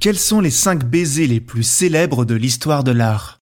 Quels sont les 5 baisers les plus célèbres de l'histoire de l'art?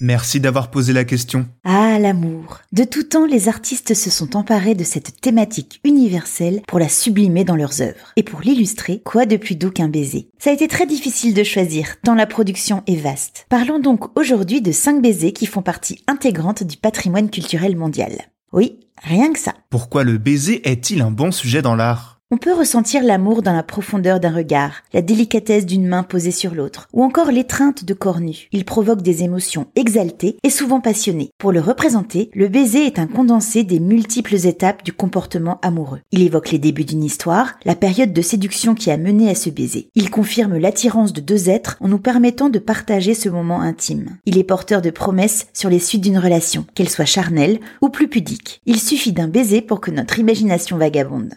Merci d'avoir posé la question. Ah, l'amour. De tout temps, les artistes se sont emparés de cette thématique universelle pour la sublimer dans leurs œuvres. Et pour l'illustrer, quoi de plus doux qu'un baiser Ça a été très difficile de choisir, tant la production est vaste. Parlons donc aujourd'hui de 5 baisers qui font partie intégrante du patrimoine culturel mondial. Oui, rien que ça. Pourquoi le baiser est-il un bon sujet dans l'art? On peut ressentir l'amour dans la profondeur d'un regard, la délicatesse d'une main posée sur l'autre, ou encore l'étreinte de corps nus. Il provoque des émotions exaltées et souvent passionnées. Pour le représenter, le baiser est un condensé des multiples étapes du comportement amoureux. Il évoque les débuts d'une histoire, la période de séduction qui a mené à ce baiser. Il confirme l'attirance de deux êtres en nous permettant de partager ce moment intime. Il est porteur de promesses sur les suites d'une relation, qu'elle soit charnelle ou plus pudique. Il suffit d'un baiser pour que notre imagination vagabonde.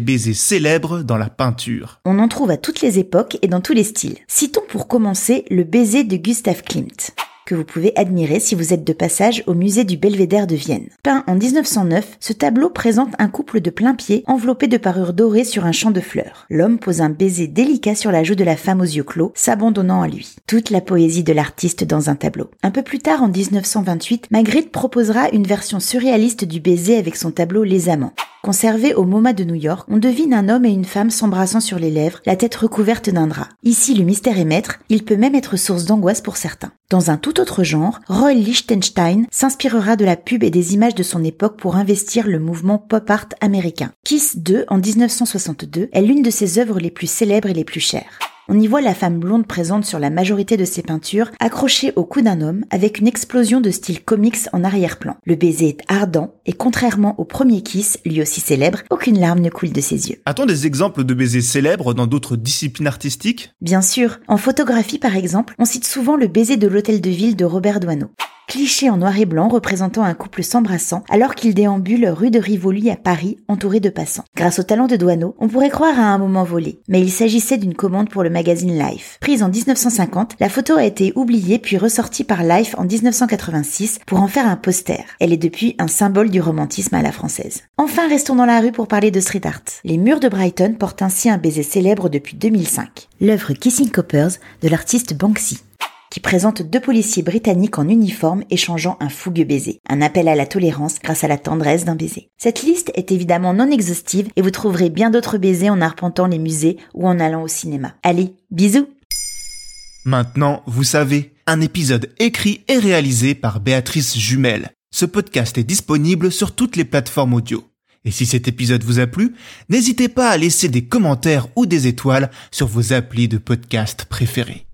Baisers célèbres dans la peinture. On en trouve à toutes les époques et dans tous les styles. Citons pour commencer le baiser de Gustav Klimt que vous pouvez admirer si vous êtes de passage au musée du Belvédère de Vienne. Peint en 1909, ce tableau présente un couple de plein pied enveloppé de parures dorées sur un champ de fleurs. L'homme pose un baiser délicat sur la joue de la femme aux yeux clos, s'abandonnant à lui. Toute la poésie de l'artiste dans un tableau. Un peu plus tard, en 1928, Magritte proposera une version surréaliste du baiser avec son tableau Les Amants. Conservé au MoMA de New York, on devine un homme et une femme s'embrassant sur les lèvres, la tête recouverte d'un drap. Ici, le mystère est maître, il peut même être source d'angoisse pour certains. Dans un tout autre genre, Roy Lichtenstein s'inspirera de la pub et des images de son époque pour investir le mouvement pop art américain. Kiss 2 en 1962 est l'une de ses œuvres les plus célèbres et les plus chères. On y voit la femme blonde présente sur la majorité de ses peintures, accrochée au cou d'un homme, avec une explosion de style comics en arrière-plan. Le baiser est ardent, et contrairement au premier kiss, lui aussi célèbre, aucune larme ne coule de ses yeux. A-t-on des exemples de baisers célèbres dans d'autres disciplines artistiques? Bien sûr. En photographie, par exemple, on cite souvent le baiser de l'hôtel de ville de Robert Doisneau cliché en noir et blanc représentant un couple s'embrassant alors qu'il déambule rue de Rivoli à Paris entouré de passants. Grâce au talent de Douaneau, on pourrait croire à un moment volé, mais il s'agissait d'une commande pour le magazine Life. Prise en 1950, la photo a été oubliée puis ressortie par Life en 1986 pour en faire un poster. Elle est depuis un symbole du romantisme à la française. Enfin, restons dans la rue pour parler de street art. Les murs de Brighton portent ainsi un baiser célèbre depuis 2005. L'œuvre Kissing Coppers de l'artiste Banksy qui présente deux policiers britanniques en uniforme échangeant un fougueux baiser. Un appel à la tolérance grâce à la tendresse d'un baiser. Cette liste est évidemment non exhaustive et vous trouverez bien d'autres baisers en arpentant les musées ou en allant au cinéma. Allez, bisous Maintenant, vous savez, un épisode écrit et réalisé par Béatrice Jumel. Ce podcast est disponible sur toutes les plateformes audio. Et si cet épisode vous a plu, n'hésitez pas à laisser des commentaires ou des étoiles sur vos applis de podcast préférés.